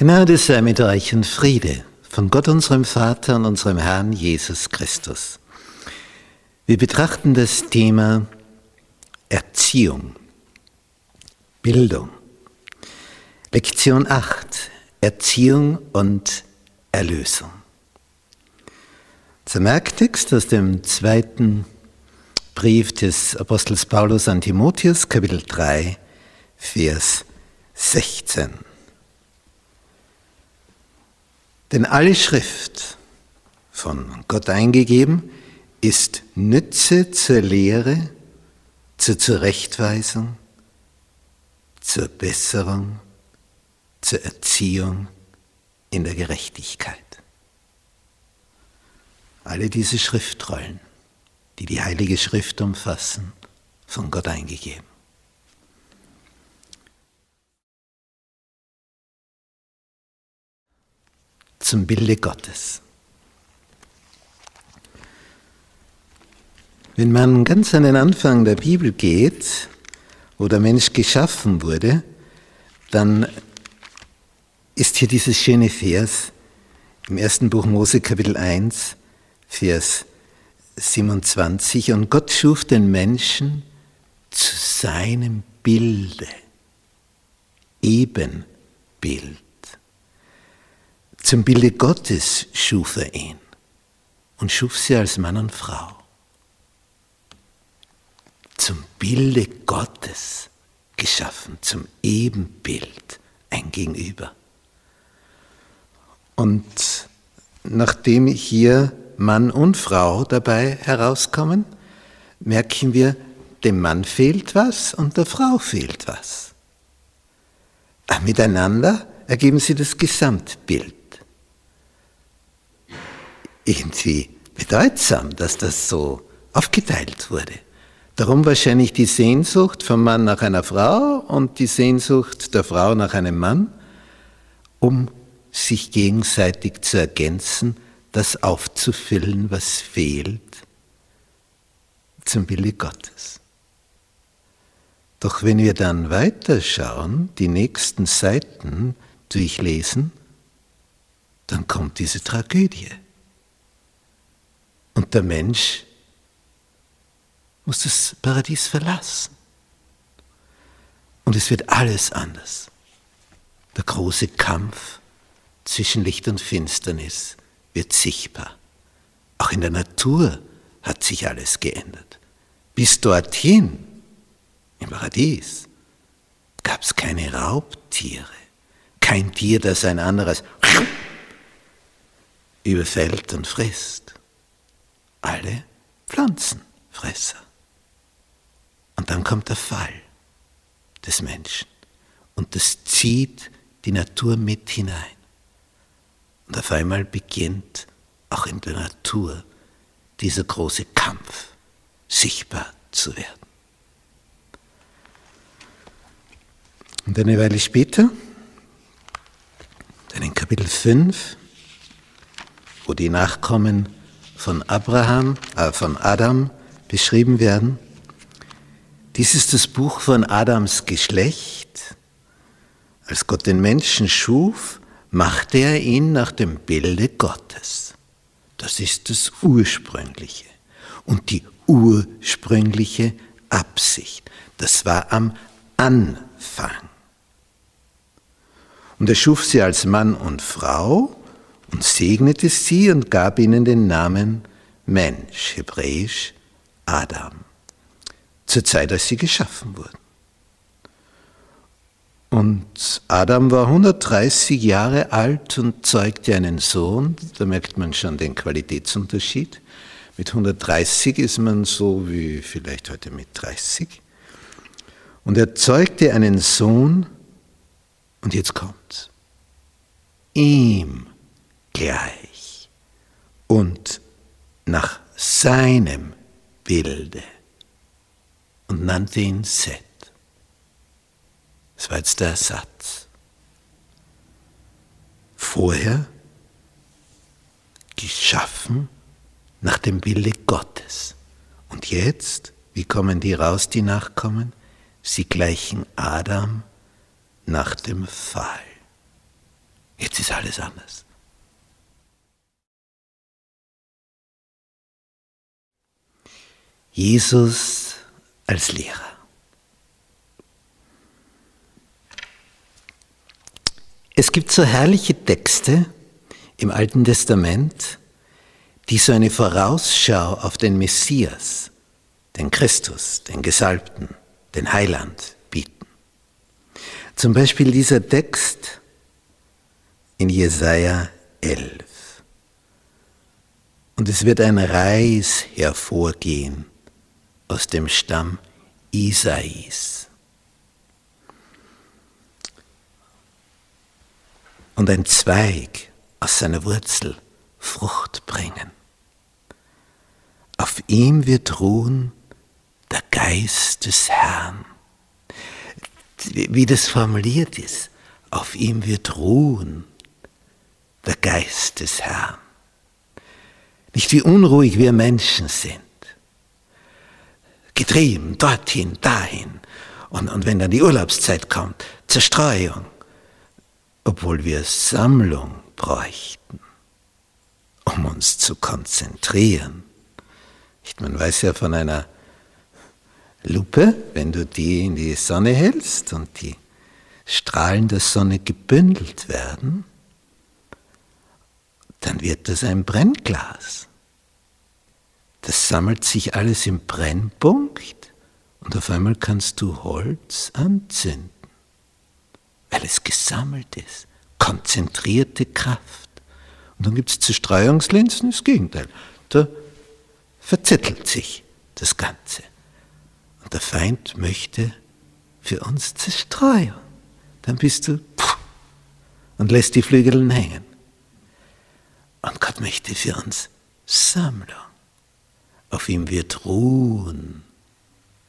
Gnade sei mit euch und Friede von Gott unserem Vater und unserem Herrn Jesus Christus. Wir betrachten das Thema Erziehung, Bildung. Lektion 8, Erziehung und Erlösung. Zum Merktext aus dem zweiten Brief des Apostels Paulus an Timotheus, Kapitel 3, Vers 16. Denn alle Schrift, von Gott eingegeben, ist Nütze zur Lehre, zur Zurechtweisung, zur Besserung, zur Erziehung in der Gerechtigkeit. Alle diese Schriftrollen, die die Heilige Schrift umfassen, von Gott eingegeben. Zum Bilde Gottes. Wenn man ganz an den Anfang der Bibel geht, wo der Mensch geschaffen wurde, dann ist hier dieses schöne Vers im ersten Buch Mose Kapitel 1, Vers 27. Und Gott schuf den Menschen zu seinem Bilde, Ebenbild. Zum Bilde Gottes schuf er ihn und schuf sie als Mann und Frau. Zum Bilde Gottes geschaffen, zum Ebenbild, ein Gegenüber. Und nachdem hier Mann und Frau dabei herauskommen, merken wir, dem Mann fehlt was und der Frau fehlt was. Aber miteinander ergeben sie das Gesamtbild irgendwie bedeutsam, dass das so aufgeteilt wurde. Darum wahrscheinlich die Sehnsucht vom Mann nach einer Frau und die Sehnsucht der Frau nach einem Mann, um sich gegenseitig zu ergänzen, das aufzufüllen, was fehlt, zum Bilde Gottes. Doch wenn wir dann weiterschauen, die nächsten Seiten durchlesen, dann kommt diese Tragödie. Und der Mensch muss das Paradies verlassen. Und es wird alles anders. Der große Kampf zwischen Licht und Finsternis wird sichtbar. Auch in der Natur hat sich alles geändert. Bis dorthin, im Paradies, gab es keine Raubtiere, kein Tier, das ein anderes überfällt und frisst alle Pflanzenfresser. Und dann kommt der Fall des Menschen und das zieht die Natur mit hinein. Und auf einmal beginnt auch in der Natur dieser große Kampf sichtbar zu werden. Und eine Weile später, dann in Kapitel 5, wo die Nachkommen von Abraham, äh, von Adam beschrieben werden. Dies ist das Buch von Adams Geschlecht. Als Gott den Menschen schuf, machte er ihn nach dem Bilde Gottes. Das ist das Ursprüngliche und die ursprüngliche Absicht. Das war am Anfang. Und er schuf sie als Mann und Frau und segnete sie und gab ihnen den Namen Mensch, hebräisch Adam, zur Zeit, als sie geschaffen wurden. Und Adam war 130 Jahre alt und zeugte einen Sohn. Da merkt man schon den Qualitätsunterschied. Mit 130 ist man so wie vielleicht heute mit 30. Und er zeugte einen Sohn, und jetzt kommt's. Ihm gleich und nach seinem Bilde und nannte ihn Set. Das war jetzt der Satz. Vorher geschaffen nach dem Bilde Gottes. Und jetzt, wie kommen die raus, die Nachkommen? Sie gleichen Adam nach dem Fall. Jetzt ist alles anders. Jesus als Lehrer. Es gibt so herrliche Texte im Alten Testament, die so eine Vorausschau auf den Messias, den Christus, den Gesalbten, den Heiland bieten. Zum Beispiel dieser Text in Jesaja 11. Und es wird ein Reis hervorgehen aus dem Stamm Isais. Und ein Zweig aus seiner Wurzel Frucht bringen. Auf ihm wird ruhen der Geist des Herrn. Wie das formuliert ist, auf ihm wird ruhen der Geist des Herrn. Nicht wie unruhig wir Menschen sind getrieben, dorthin, dahin. Und, und wenn dann die Urlaubszeit kommt, Zerstreuung, obwohl wir Sammlung bräuchten, um uns zu konzentrieren. Man weiß ja von einer Lupe, wenn du die in die Sonne hältst und die Strahlen der Sonne gebündelt werden, dann wird das ein Brennglas. Das sammelt sich alles im Brennpunkt und auf einmal kannst du Holz anzünden, weil es gesammelt ist. Konzentrierte Kraft. Und dann gibt es Zerstreuungslinsen, das Gegenteil. Da verzettelt sich das Ganze. Und der Feind möchte für uns Zerstreuung. Dann bist du und lässt die Flügel hängen. Und Gott möchte für uns Sammlung auf ihm wird ruhen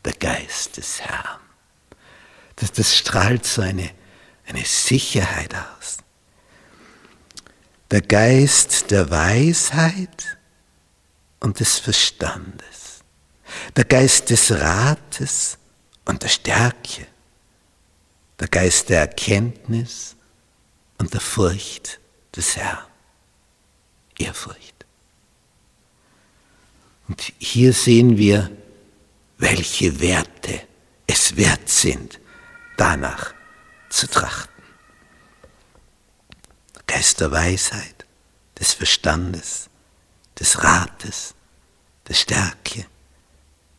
der Geist des Herrn. Das, das strahlt so eine, eine Sicherheit aus. Der Geist der Weisheit und des Verstandes. Der Geist des Rates und der Stärke. Der Geist der Erkenntnis und der Furcht des Herrn. Ehrfurcht. Und hier sehen wir, welche Werte es wert sind, danach zu trachten. Geist der Weisheit, des Verstandes, des Rates, der Stärke,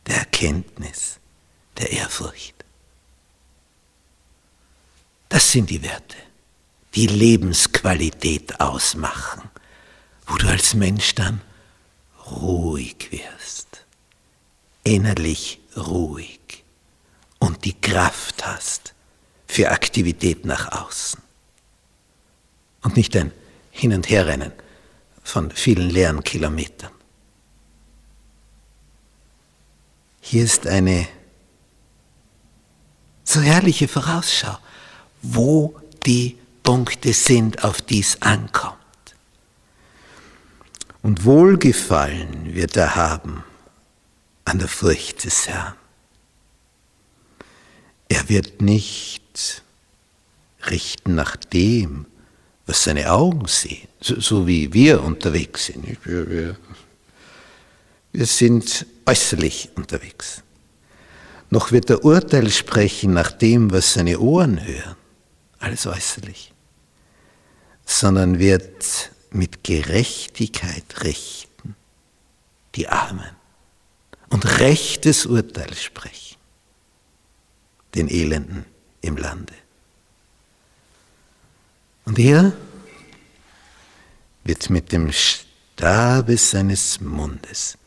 der Erkenntnis, der Ehrfurcht. Das sind die Werte, die Lebensqualität ausmachen, wo du als Mensch dann ruhig wirst, innerlich ruhig und die Kraft hast für Aktivität nach außen. Und nicht ein Hin- und Herrennen von vielen leeren Kilometern. Hier ist eine so herrliche Vorausschau, wo die Punkte sind, auf die es ankommt. Und Wohlgefallen wird er haben an der Furcht des Herrn. Er wird nicht richten nach dem, was seine Augen sehen, so, so wie wir unterwegs sind. Wir, sind äußerlich unterwegs. Noch wird er Urteil sprechen nach dem, was seine Ohren hören, alles äußerlich, sondern wird mit Gerechtigkeit richten, die Armen, und rechtes Urteil sprechen, den Elenden im Lande. Und er wird mit dem Stabe seines Mundes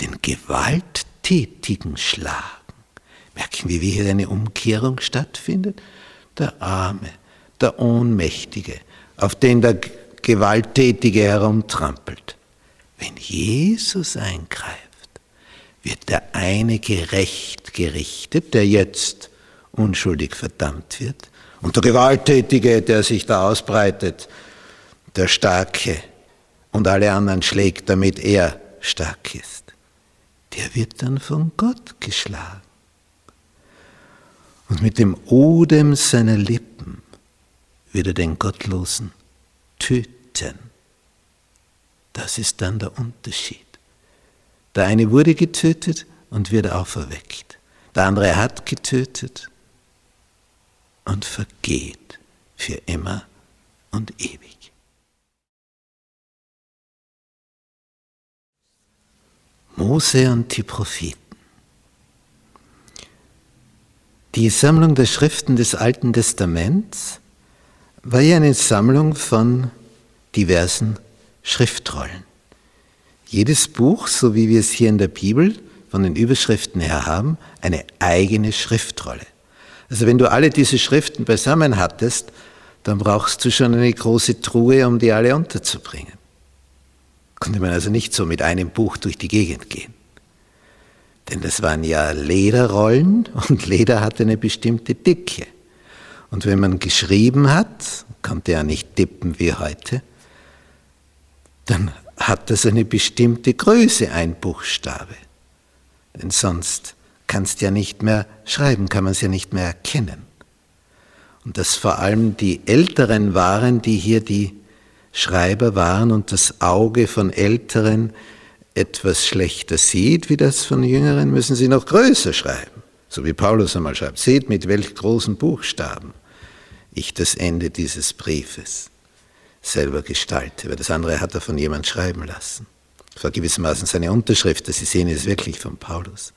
den Gewalttätigen schlagen. Merken wir, wie hier eine Umkehrung stattfindet? Der Arme, der Ohnmächtige, auf den der Gewalttätige herumtrampelt. Wenn Jesus eingreift, wird der eine gerecht gerichtet, der jetzt unschuldig verdammt wird, und der Gewalttätige, der sich da ausbreitet, der Starke und alle anderen schlägt, damit er stark ist, der wird dann von Gott geschlagen. Und mit dem Odem seiner Lippen wird er den Gottlosen töten. Das ist dann der Unterschied. Der eine wurde getötet und wird auferweckt. Der andere hat getötet und vergeht für immer und ewig. Mose und die Propheten. Die Sammlung der Schriften des Alten Testaments war ja eine Sammlung von diversen Schriftrollen. Jedes Buch, so wie wir es hier in der Bibel von den Überschriften her haben, eine eigene Schriftrolle. Also wenn du alle diese Schriften beisammen hattest, dann brauchst du schon eine große Truhe, um die alle unterzubringen. Konnte man also nicht so mit einem Buch durch die Gegend gehen. Denn das waren ja Lederrollen und Leder hatte eine bestimmte Dicke. Und wenn man geschrieben hat, konnte ja nicht tippen wie heute, dann hat das eine bestimmte Größe, ein Buchstabe. Denn sonst kannst du ja nicht mehr schreiben, kann man es ja nicht mehr erkennen. Und dass vor allem die Älteren waren, die hier die Schreiber waren und das Auge von Älteren etwas schlechter sieht wie das von Jüngeren, müssen sie noch größer schreiben. So wie Paulus einmal schreibt, seht mit welch großen Buchstaben ich das Ende dieses Briefes selber gestalte, weil das andere hat er von jemand schreiben lassen. Das war gewissermaßen seine Unterschrift, dass Sie sehen, ist wirklich von Paulus.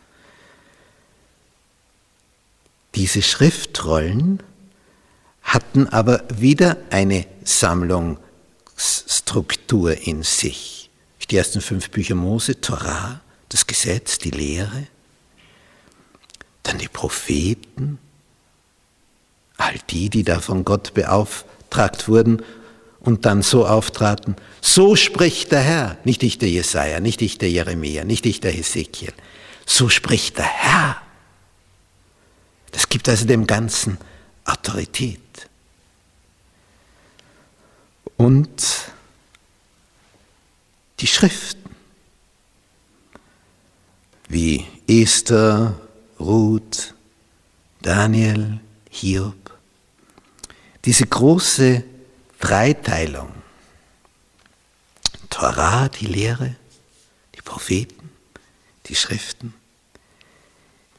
Diese Schriftrollen hatten aber wieder eine Sammlungsstruktur in sich. Die ersten fünf Bücher Mose, Torah, das Gesetz, die Lehre, dann die Propheten, all die, die da von Gott beauftragt wurden und dann so auftraten, so spricht der Herr, nicht ich der Jesaja, nicht ich der Jeremia, nicht ich der Hesekiel, so spricht der Herr. Das gibt also dem Ganzen Autorität. Und die Schriften, wie Esther, Ruth, Daniel, Hiob, diese große Dreiteilung, Torah, die Lehre, die Propheten, die Schriften,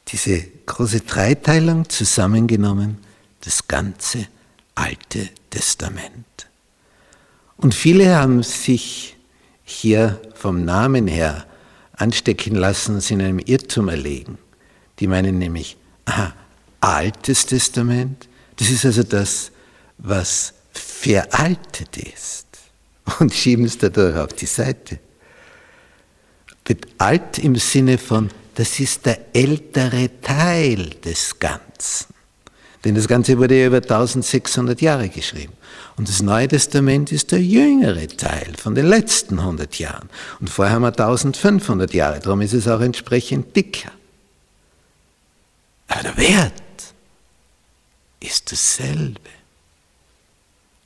diese große Dreiteilung zusammengenommen, das ganze Alte Testament. Und viele haben sich hier vom Namen her anstecken lassen, sie in einem Irrtum erlegen. Die meinen nämlich, aha, Altes Testament, das ist also das, was veraltet ist und schieben es dadurch auf die Seite. Alt im Sinne von, das ist der ältere Teil des Ganzen. Denn das Ganze wurde ja über 1600 Jahre geschrieben. Und das Neue Testament ist der jüngere Teil von den letzten 100 Jahren. Und vorher haben wir 1500 Jahre, darum ist es auch entsprechend dicker. Aber der Wert ist dasselbe.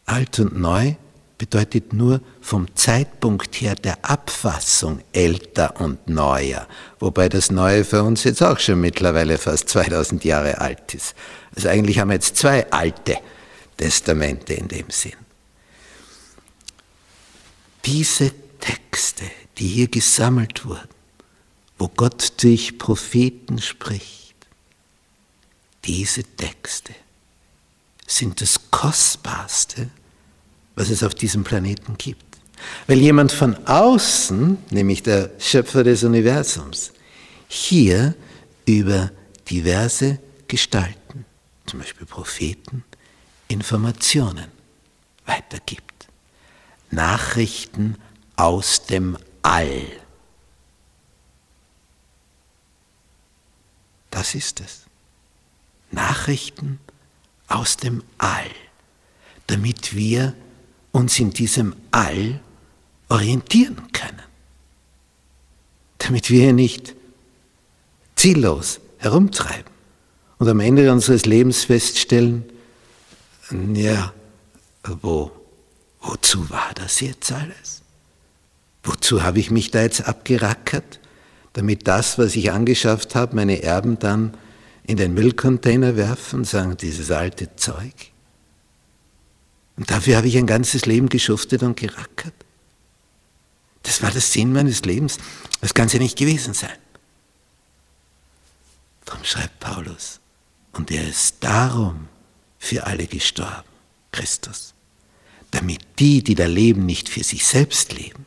Alt und neu bedeutet nur vom Zeitpunkt her der Abfassung älter und neuer, wobei das Neue für uns jetzt auch schon mittlerweile fast 2000 Jahre alt ist. Also eigentlich haben wir jetzt zwei alte Testamente in dem Sinn. Diese Texte, die hier gesammelt wurden, wo Gott durch Propheten spricht, diese Texte sind das Kostbarste, was es auf diesem Planeten gibt. Weil jemand von außen, nämlich der Schöpfer des Universums, hier über diverse Gestalten, zum Beispiel Propheten, Informationen weitergibt. Nachrichten aus dem All. Das ist es. Nachrichten aus dem All, damit wir uns in diesem All orientieren können. Damit wir nicht ziellos herumtreiben und am Ende unseres Lebens feststellen, ja, wo, wozu war das jetzt alles? Wozu habe ich mich da jetzt abgerackert, damit das, was ich angeschafft habe, meine Erben dann in den Müllcontainer werfen und sagen, dieses alte Zeug? Und dafür habe ich ein ganzes Leben geschuftet und gerackert. Das war der Sinn meines Lebens. Das kann es ja nicht gewesen sein. Darum schreibt Paulus, und er ist darum für alle gestorben, Christus, damit die, die da leben, nicht für sich selbst leben,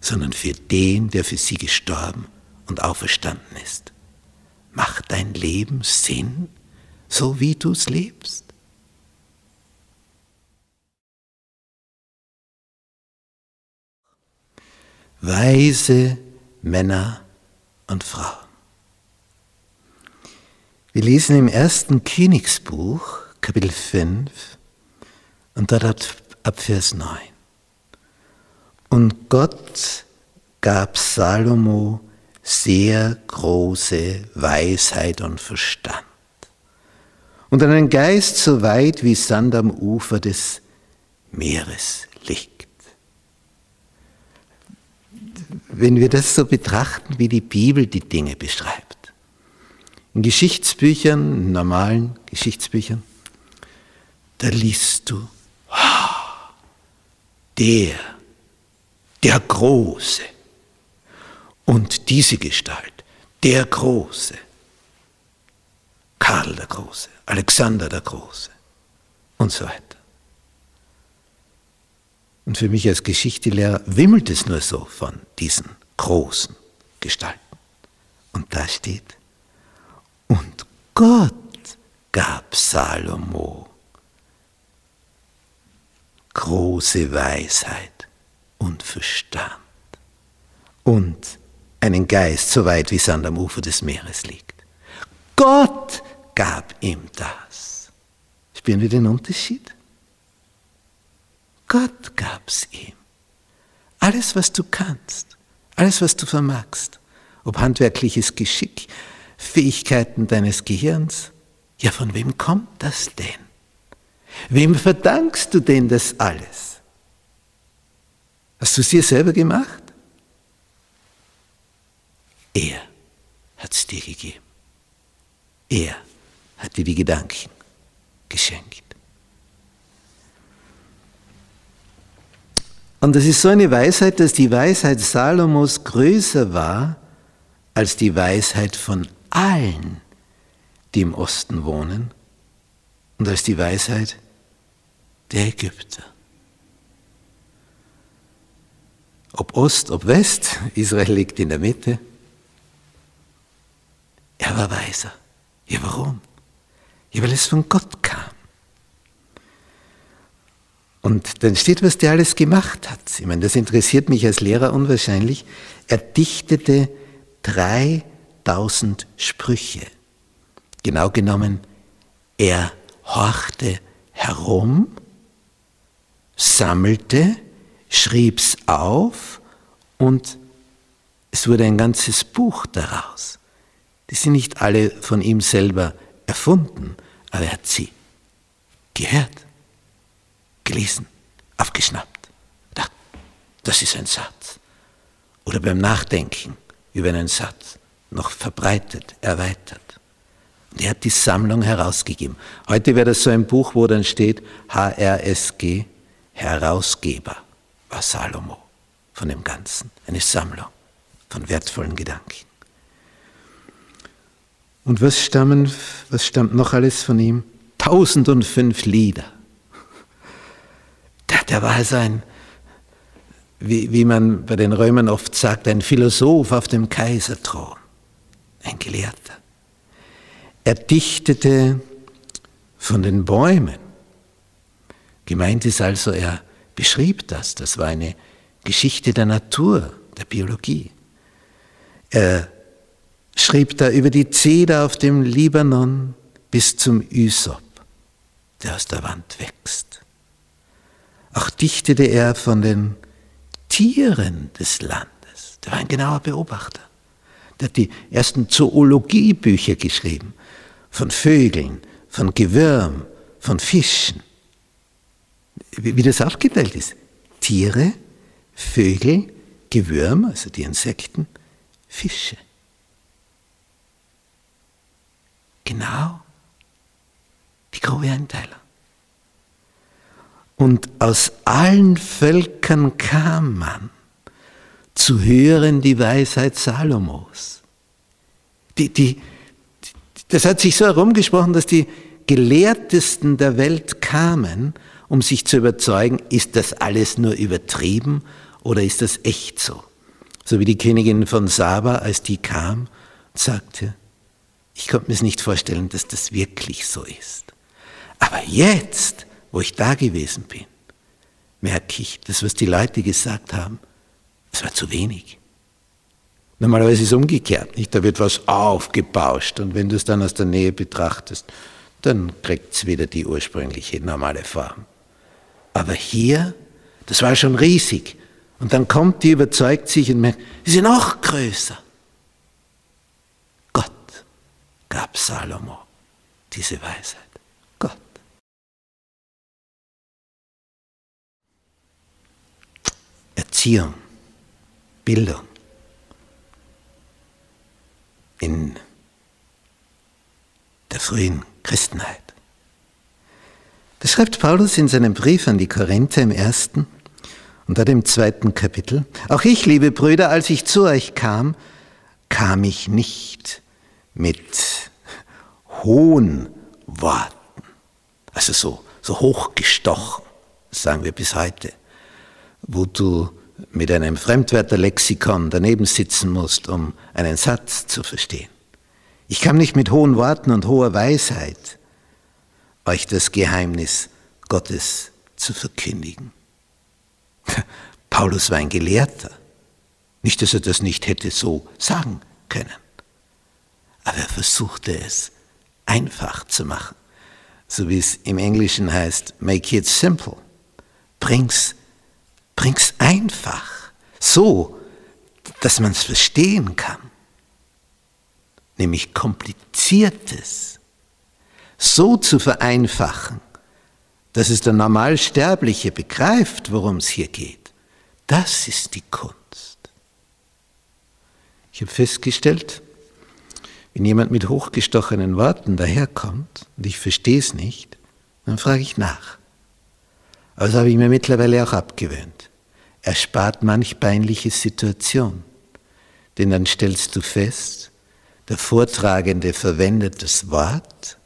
sondern für den, der für sie gestorben und auferstanden ist. Macht dein Leben Sinn, so wie du es lebst? Weise Männer und Frauen. Wir lesen im ersten Königsbuch, Kapitel 5, und dort ab Vers 9. Und Gott gab Salomo sehr große Weisheit und Verstand und einen Geist so weit wie Sand am Ufer des Meeres liegt. Wenn wir das so betrachten, wie die Bibel die Dinge beschreibt, in Geschichtsbüchern, in normalen Geschichtsbüchern, da liest du, der, der Große und diese Gestalt, der Große, Karl der Große, Alexander der Große und so weiter. Und für mich als Geschichtelehrer wimmelt es nur so von diesen großen Gestalten. Und da steht, und Gott gab Salomo große Weisheit und Verstand und einen Geist so weit wie Sand am Ufer des Meeres liegt. Gott gab ihm das. Spüren wir den Unterschied? Gott gab's ihm. Alles, was du kannst, alles, was du vermagst, ob handwerkliches Geschick, Fähigkeiten deines Gehirns. Ja, von wem kommt das denn? Wem verdankst du denn das alles? Hast du es dir selber gemacht? Er hat es dir gegeben. Er hat dir die Gedanken geschenkt. Und das ist so eine Weisheit, dass die Weisheit Salomos größer war als die Weisheit von allen, die im Osten wohnen, und als die Weisheit der Ägypter. Ob Ost, ob West, Israel liegt in der Mitte. Er war weiser. Ja, warum? Ja, weil es von Gott kam. Und dann steht, was der alles gemacht hat. Ich meine, das interessiert mich als Lehrer unwahrscheinlich. Er dichtete drei 1000 Sprüche. Genau genommen, er horchte herum, sammelte, schrieb's auf und es wurde ein ganzes Buch daraus. Die sind nicht alle von ihm selber erfunden, aber er hat sie gehört, gelesen, aufgeschnappt. Dachte, das ist ein Satz. Oder beim Nachdenken über einen Satz noch verbreitet, erweitert. Und er hat die Sammlung herausgegeben. Heute wäre das so ein Buch, wo dann steht HRSG, Herausgeber, war Salomo von dem Ganzen. Eine Sammlung von wertvollen Gedanken. Und was, stammen, was stammt noch alles von ihm? 1005 Lieder. Der, war also ein, wie, wie man bei den Römern oft sagt, ein Philosoph auf dem Kaiserthron ein Gelehrter. Er dichtete von den Bäumen. Gemeint ist also, er beschrieb das. Das war eine Geschichte der Natur, der Biologie. Er schrieb da über die Zeder auf dem Libanon bis zum Ysop, der aus der Wand wächst. Dichtete er von den Tieren des Landes. Der war ein genauer Beobachter. Der hat die ersten Zoologiebücher geschrieben. Von Vögeln, von Gewürm, von Fischen. Wie das aufgeteilt ist. Tiere, Vögel, Gewürm, also die Insekten, Fische. Genau die grobe Einteilung. Und aus allen Völkern kam man zu hören die Weisheit Salomos. Die, die, das hat sich so herumgesprochen, dass die Gelehrtesten der Welt kamen, um sich zu überzeugen, ist das alles nur übertrieben oder ist das echt so? So wie die Königin von Saba, als die kam, sagte, ich konnte mir es nicht vorstellen, dass das wirklich so ist. Aber jetzt, wo ich da gewesen bin, merke ich, das, was die Leute gesagt haben, das war zu wenig. Normalerweise ist es umgekehrt, nicht? Da wird was aufgebauscht und wenn du es dann aus der Nähe betrachtest, dann kriegt es wieder die ursprüngliche normale Form. Aber hier, das war schon riesig. Und dann kommt die, überzeugt sich und merkt, sie sind noch größer. Gott gab Salomo diese Weisheit. Gott. Erziehung, Bildung in der frühen Christenheit. Das schreibt Paulus in seinem Brief an die Korinther im ersten und dann im zweiten Kapitel. Auch ich, liebe Brüder, als ich zu euch kam, kam ich nicht mit hohen Worten, also so, so hochgestochen, sagen wir bis heute, wo du mit einem Fremdwörterlexikon daneben sitzen musst, um einen Satz zu verstehen. Ich kam nicht mit hohen Worten und hoher Weisheit, euch das Geheimnis Gottes zu verkündigen. Paulus war ein Gelehrter. Nicht, dass er das nicht hätte so sagen können. Aber er versuchte es einfach zu machen. So wie es im Englischen heißt, make it simple. Bring's, bring's einfach. So, dass man es verstehen kann. Nämlich kompliziertes so zu vereinfachen, dass es der Normalsterbliche begreift, worum es hier geht, das ist die Kunst. Ich habe festgestellt, wenn jemand mit hochgestochenen Worten daherkommt und ich verstehe es nicht, dann frage ich nach. Das habe ich mir mittlerweile auch abgewöhnt. Er spart manch peinliche Situation, denn dann stellst du fest, der Vortragende verwendet das Wort,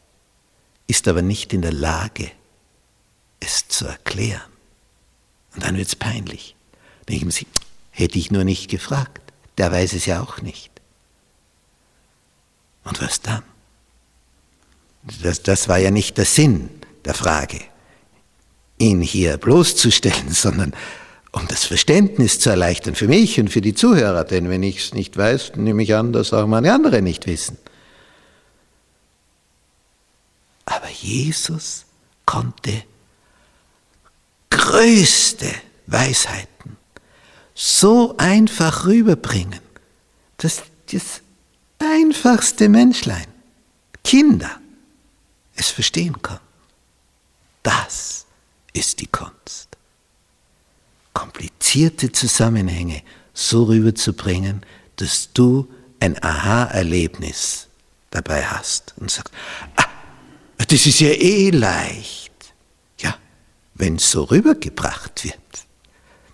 ist aber nicht in der Lage, es zu erklären. Und dann wird es peinlich. Denken Sie, hätte ich nur nicht gefragt, der weiß es ja auch nicht. Und was dann? Das, das war ja nicht der Sinn der Frage, ihn hier bloßzustellen, sondern um das Verständnis zu erleichtern für mich und für die Zuhörer. Denn wenn ich es nicht weiß, nehme ich an, dass auch meine andere nicht wissen. Aber Jesus konnte größte Weisheiten so einfach rüberbringen, dass das einfachste Menschlein, Kinder, es verstehen kann. Das ist die Kunst. Komplizierte Zusammenhänge so rüberzubringen, dass du ein Aha-Erlebnis dabei hast und sagst, ah, das ist ja eh leicht. Ja, wenn es so rübergebracht wird,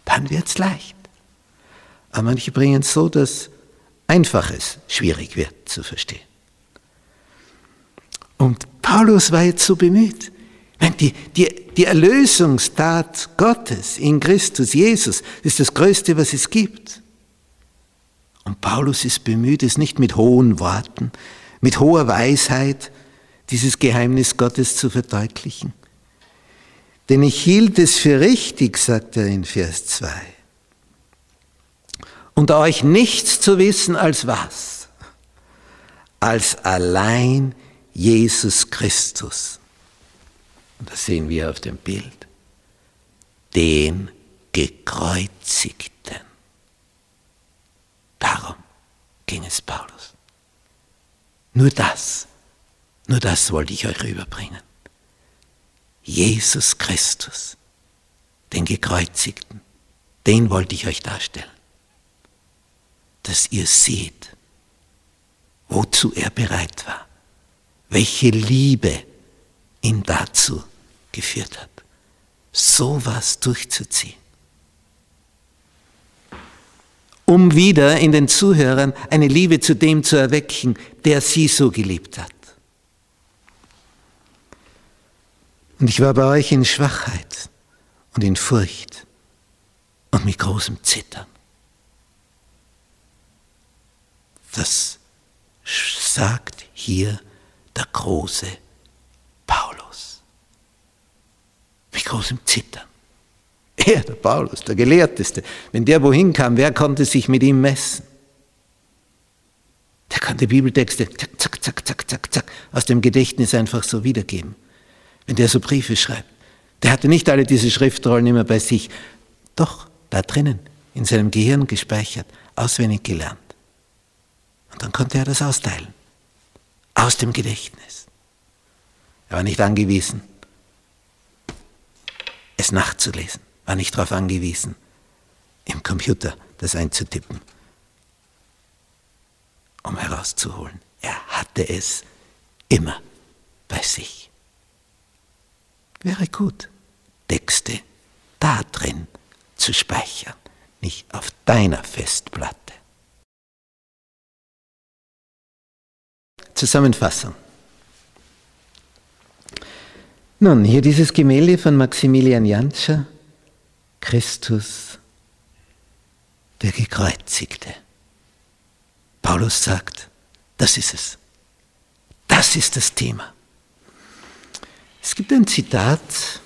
dann wird es leicht. Aber manche bringen es so, dass Einfaches schwierig wird zu verstehen. Und Paulus war jetzt so bemüht. Die, die, die Erlösungstat Gottes in Christus Jesus ist das Größte, was es gibt. Und Paulus ist bemüht, es nicht mit hohen Worten, mit hoher Weisheit, dieses Geheimnis Gottes zu verdeutlichen. Denn ich hielt es für richtig, sagt er in Vers 2, unter euch nichts zu wissen als was? Als allein Jesus Christus. Und das sehen wir auf dem Bild. Den gekreuzigten. Darum ging es Paulus. Nur das nur das wollte ich euch rüberbringen. Jesus Christus, den Gekreuzigten, den wollte ich euch darstellen. Dass ihr seht, wozu er bereit war, welche Liebe ihn dazu geführt hat, sowas durchzuziehen. Um wieder in den Zuhörern eine Liebe zu dem zu erwecken, der sie so geliebt hat. Und ich war bei euch in Schwachheit und in Furcht und mit großem Zittern. Das sagt hier der große Paulus. Mit großem Zittern. Er, der Paulus, der Gelehrteste, wenn der wohin kam, wer konnte sich mit ihm messen? Der konnte Bibeltexte zack, zack, zack, zack, zack, zack aus dem Gedächtnis einfach so wiedergeben. Wenn der so Briefe schreibt. Der hatte nicht alle diese Schriftrollen immer bei sich. Doch, da drinnen, in seinem Gehirn gespeichert, auswendig gelernt. Und dann konnte er das austeilen. Aus dem Gedächtnis. Er war nicht angewiesen, es nachzulesen. War nicht darauf angewiesen, im Computer das einzutippen, um herauszuholen. Er hatte es immer bei sich. Wäre gut, Texte da drin zu speichern, nicht auf deiner Festplatte. Zusammenfassung. Nun, hier dieses Gemälde von Maximilian Jantscher, Christus, der Gekreuzigte. Paulus sagt, das ist es. Das ist das Thema. Es gibt ein Zitat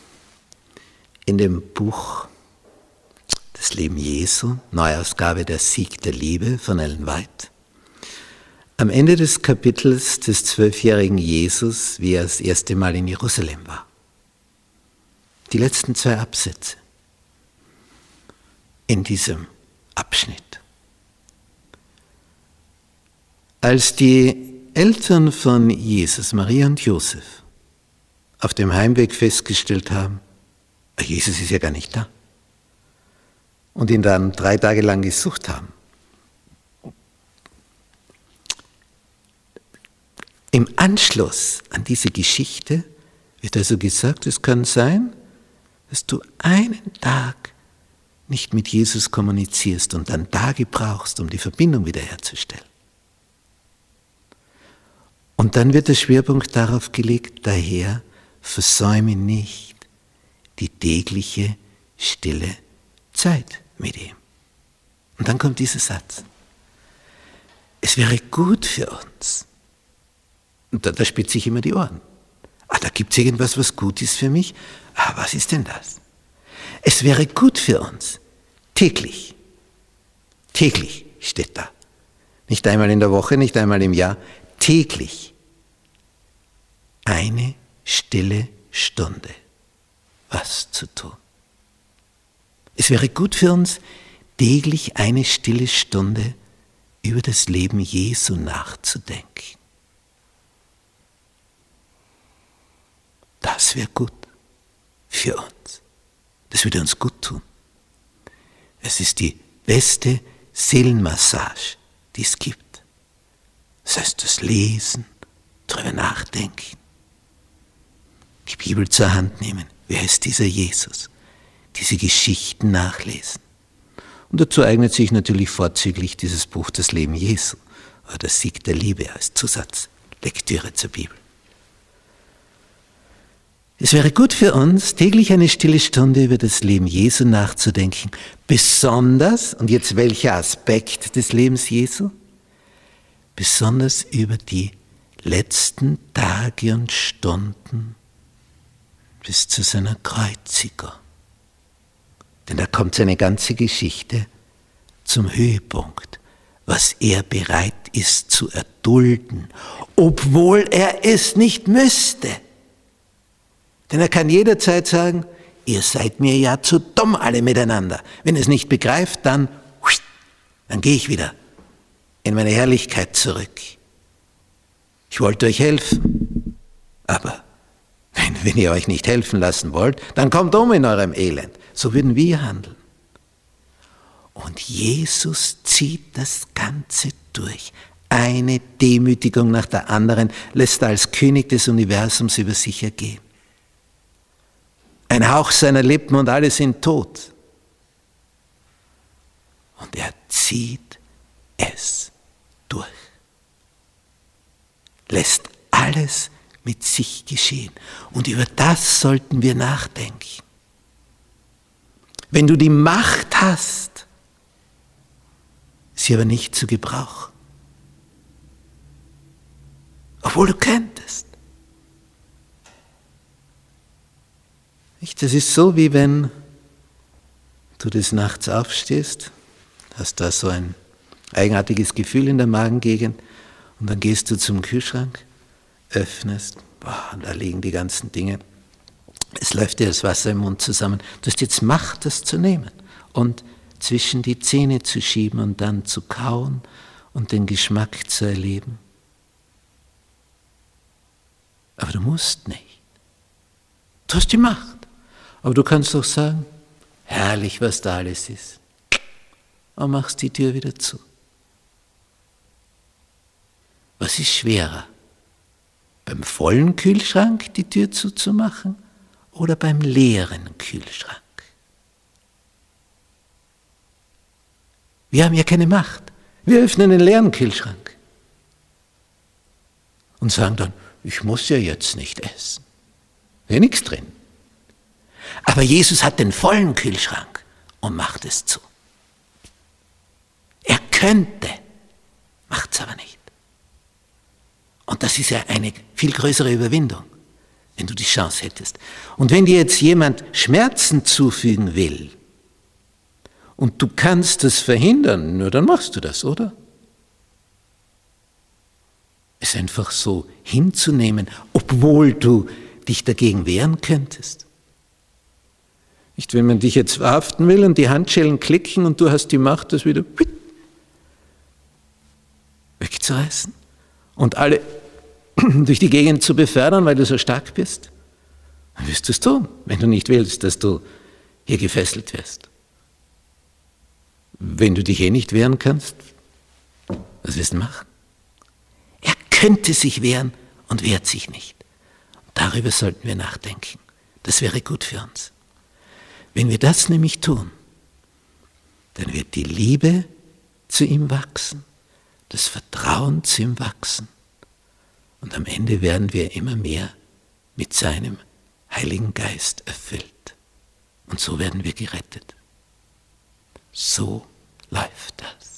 in dem Buch Das Leben Jesu, Neuausgabe Der Sieg der Liebe von Ellen White. Am Ende des Kapitels des zwölfjährigen Jesus, wie er das erste Mal in Jerusalem war. Die letzten zwei Absätze in diesem Abschnitt. Als die Eltern von Jesus, Maria und Josef, auf dem Heimweg festgestellt haben, ah, Jesus ist ja gar nicht da, und ihn dann drei Tage lang gesucht haben, Im Anschluss an diese Geschichte wird also gesagt, es kann sein, dass du einen Tag nicht mit Jesus kommunizierst und dann Tage brauchst, um die Verbindung wiederherzustellen. Und dann wird der Schwerpunkt darauf gelegt, daher versäume nicht die tägliche stille Zeit mit ihm. Und dann kommt dieser Satz. Es wäre gut für uns, und da, da spitze ich immer die Ohren. Ah, da gibt es irgendwas, was gut ist für mich. Ah, was ist denn das? Es wäre gut für uns, täglich, täglich steht da. Nicht einmal in der Woche, nicht einmal im Jahr, täglich eine stille Stunde was zu tun. Es wäre gut für uns, täglich eine stille Stunde über das Leben Jesu nachzudenken. Das wäre gut für uns. Das würde uns gut tun. Es ist die beste Seelenmassage, die es gibt. Das heißt, das Lesen, darüber nachdenken, die Bibel zur Hand nehmen. Wer ist dieser Jesus? Diese Geschichten nachlesen. Und dazu eignet sich natürlich vorzüglich dieses Buch Das Leben Jesu oder Sieg der Liebe als Zusatzlektüre zur Bibel. Es wäre gut für uns, täglich eine stille Stunde über das Leben Jesu nachzudenken. Besonders, und jetzt welcher Aspekt des Lebens Jesu? Besonders über die letzten Tage und Stunden bis zu seiner Kreuzigung. Denn da kommt seine ganze Geschichte zum Höhepunkt, was er bereit ist zu erdulden, obwohl er es nicht müsste. Denn er kann jederzeit sagen, ihr seid mir ja zu dumm alle miteinander. Wenn ihr es nicht begreift, dann, dann gehe ich wieder in meine Herrlichkeit zurück. Ich wollte euch helfen, aber wenn, wenn ihr euch nicht helfen lassen wollt, dann kommt um in eurem Elend. So würden wir handeln. Und Jesus zieht das Ganze durch. Eine Demütigung nach der anderen lässt er als König des Universums über sich ergehen ein Hauch seiner Lippen und alle sind tot. Und er zieht es durch. Lässt alles mit sich geschehen. Und über das sollten wir nachdenken. Wenn du die Macht hast, sie aber nicht zu gebrauchen, obwohl du könntest. Das ist so, wie wenn du des Nachts aufstehst, hast da so ein eigenartiges Gefühl in der Magengegend und dann gehst du zum Kühlschrank öffnest, boah, und da liegen die ganzen Dinge. Es läuft dir das Wasser im Mund zusammen. Du hast jetzt Macht, das zu nehmen und zwischen die Zähne zu schieben und dann zu kauen und den Geschmack zu erleben. Aber du musst nicht. Du hast die Macht. Aber du kannst doch sagen, herrlich, was da alles ist. Und machst die Tür wieder zu. Was ist schwerer? beim vollen Kühlschrank die Tür zuzumachen oder beim leeren Kühlschrank. Wir haben ja keine Macht. Wir öffnen den leeren Kühlschrank und sagen dann, ich muss ja jetzt nicht essen. Wäre nichts drin. Aber Jesus hat den vollen Kühlschrank und macht es zu. Er könnte, macht es aber nicht. Und das ist ja eine viel größere Überwindung, wenn du die Chance hättest. Und wenn dir jetzt jemand Schmerzen zufügen will und du kannst das verhindern, nur dann machst du das, oder? Es einfach so hinzunehmen, obwohl du dich dagegen wehren könntest. Nicht, wenn man dich jetzt verhaften will und die Handschellen klicken und du hast die Macht, das wieder wegzureißen und alle durch die Gegend zu befördern, weil du so stark bist, dann wirst du es tun, wenn du nicht willst, dass du hier gefesselt wirst. Wenn du dich eh nicht wehren kannst, was wirst du machen? Er könnte sich wehren und wehrt sich nicht. Darüber sollten wir nachdenken. Das wäre gut für uns. Wenn wir das nämlich tun, dann wird die Liebe zu ihm wachsen, das Vertrauen zu ihm wachsen und am Ende werden wir immer mehr mit seinem Heiligen Geist erfüllt. Und so werden wir gerettet. So läuft das.